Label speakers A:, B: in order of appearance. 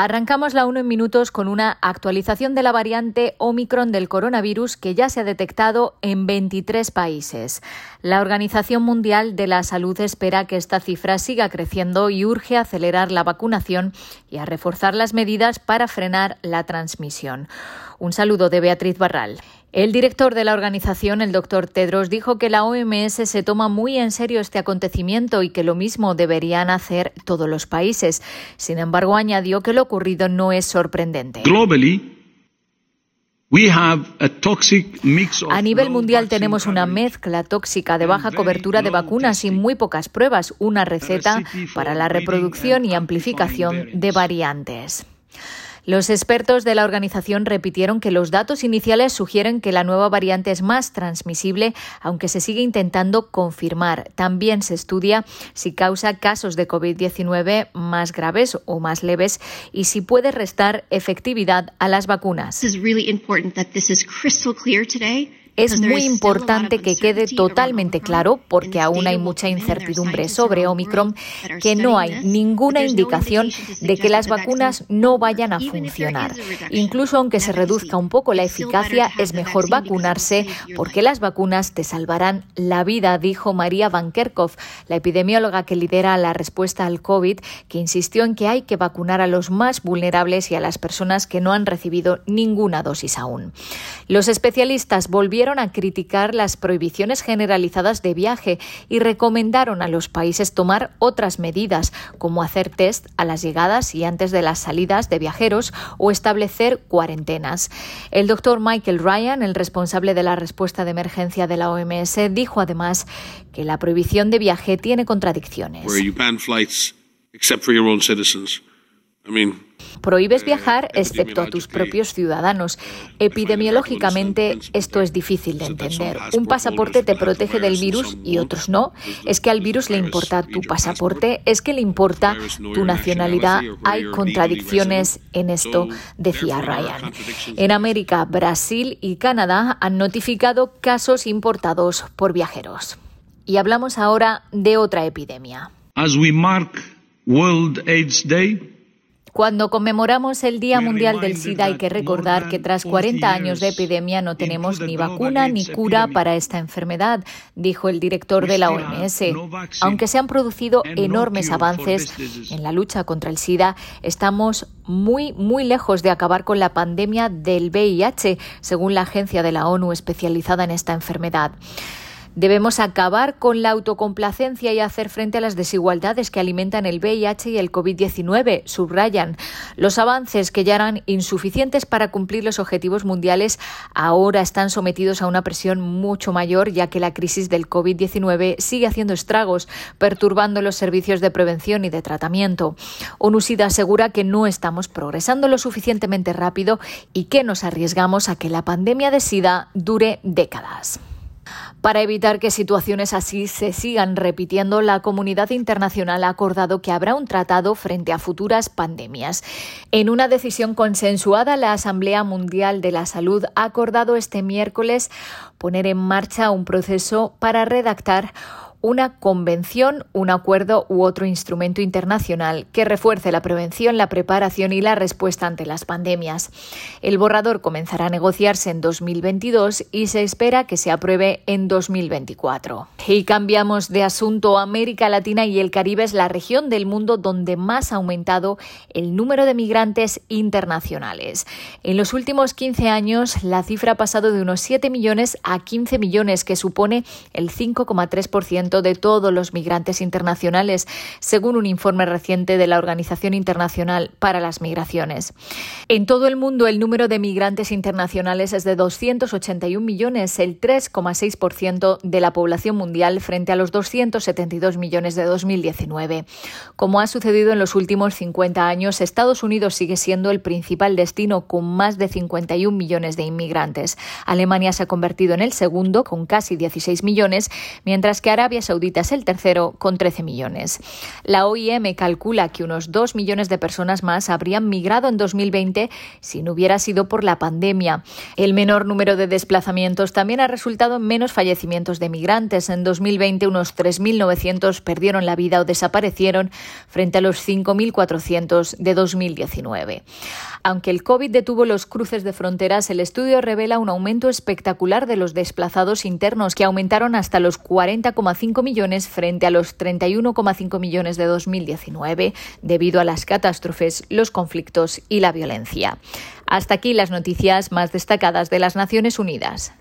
A: Arrancamos la 1 en minutos con una actualización de la variante Omicron del coronavirus que ya se ha detectado en 23 países. La Organización Mundial de la Salud espera que esta cifra siga creciendo y urge acelerar la vacunación y a reforzar las medidas para frenar la transmisión. Un saludo de Beatriz Barral. El director de la organización, el doctor Tedros, dijo que la OMS se toma muy en serio este acontecimiento y que lo mismo deberían hacer todos los países. Sin embargo, añadió que lo ocurrido no es sorprendente. A nivel mundial tenemos una mezcla tóxica de baja cobertura de vacunas y muy pocas pruebas, una receta para la reproducción y amplificación de variantes. Los expertos de la organización repitieron que los datos iniciales sugieren que la nueva variante es más transmisible, aunque se sigue intentando confirmar. También se estudia si causa casos de COVID-19 más graves o más leves y si puede restar efectividad a las vacunas. Es muy importante que quede totalmente claro, porque aún hay mucha incertidumbre sobre Omicron, que no hay ninguna indicación de que las vacunas no vayan a funcionar. Incluso aunque se reduzca un poco la eficacia, es mejor vacunarse porque las vacunas te salvarán la vida, dijo María Van Kerkhove, la epidemióloga que lidera la respuesta al COVID, que insistió en que hay que vacunar a los más vulnerables y a las personas que no han recibido ninguna dosis aún. Los especialistas volvieron a criticar las prohibiciones generalizadas de viaje y recomendaron a los países tomar otras medidas, como hacer test a las llegadas y antes de las salidas de viajeros o establecer cuarentenas. El doctor Michael Ryan, el responsable de la respuesta de emergencia de la OMS, dijo además que la prohibición de viaje tiene contradicciones. Prohíbes viajar excepto a tus propios ciudadanos. Epidemiológicamente esto es difícil de entender. Un pasaporte te protege del virus y otros no. ¿Es que al virus le importa tu pasaporte? ¿Es que le importa tu nacionalidad? Hay contradicciones en esto, decía Ryan. En América, Brasil y Canadá han notificado casos importados por viajeros. Y hablamos ahora de otra epidemia. As we mark World AIDS Day, cuando conmemoramos el Día Mundial del SIDA hay que recordar que tras 40 años de epidemia no tenemos ni vacuna ni cura para esta enfermedad, dijo el director de la OMS. Aunque se han producido enormes avances en la lucha contra el SIDA, estamos muy, muy lejos de acabar con la pandemia del VIH, según la agencia de la ONU especializada en esta enfermedad. Debemos acabar con la autocomplacencia y hacer frente a las desigualdades que alimentan el VIH y el COVID-19, subrayan. Los avances que ya eran insuficientes para cumplir los objetivos mundiales ahora están sometidos a una presión mucho mayor, ya que la crisis del COVID-19 sigue haciendo estragos, perturbando los servicios de prevención y de tratamiento. ONUSIDA asegura que no estamos progresando lo suficientemente rápido y que nos arriesgamos a que la pandemia de SIDA dure décadas. Para evitar que situaciones así se sigan repitiendo, la comunidad internacional ha acordado que habrá un tratado frente a futuras pandemias. En una decisión consensuada, la Asamblea Mundial de la Salud ha acordado este miércoles poner en marcha un proceso para redactar una convención, un acuerdo u otro instrumento internacional que refuerce la prevención, la preparación y la respuesta ante las pandemias. El borrador comenzará a negociarse en 2022 y se espera que se apruebe en 2024. Y cambiamos de asunto. América Latina y el Caribe es la región del mundo donde más ha aumentado el número de migrantes internacionales. En los últimos 15 años, la cifra ha pasado de unos 7 millones a 15 millones, que supone el 5,3% de todos los migrantes internacionales, según un informe reciente de la Organización Internacional para las Migraciones. En todo el mundo, el número de migrantes internacionales es de 281 millones, el 3,6% de la población mundial frente a los 272 millones de 2019. Como ha sucedido en los últimos 50 años, Estados Unidos sigue siendo el principal destino con más de 51 millones de inmigrantes. Alemania se ha convertido en el segundo con casi 16 millones, mientras que Arabia Arabia Saudita es el tercero con 13 millones. La OIM calcula que unos 2 millones de personas más habrían migrado en 2020 si no hubiera sido por la pandemia. El menor número de desplazamientos también ha resultado en menos fallecimientos de migrantes. En 2020 unos 3.900 perdieron la vida o desaparecieron frente a los 5.400 de 2019. Aunque el COVID detuvo los cruces de fronteras, el estudio revela un aumento espectacular de los desplazados internos que aumentaron hasta los 40,5 millones frente a los 31,5 millones de 2019 debido a las catástrofes, los conflictos y la violencia. Hasta aquí las noticias más destacadas de las Naciones Unidas.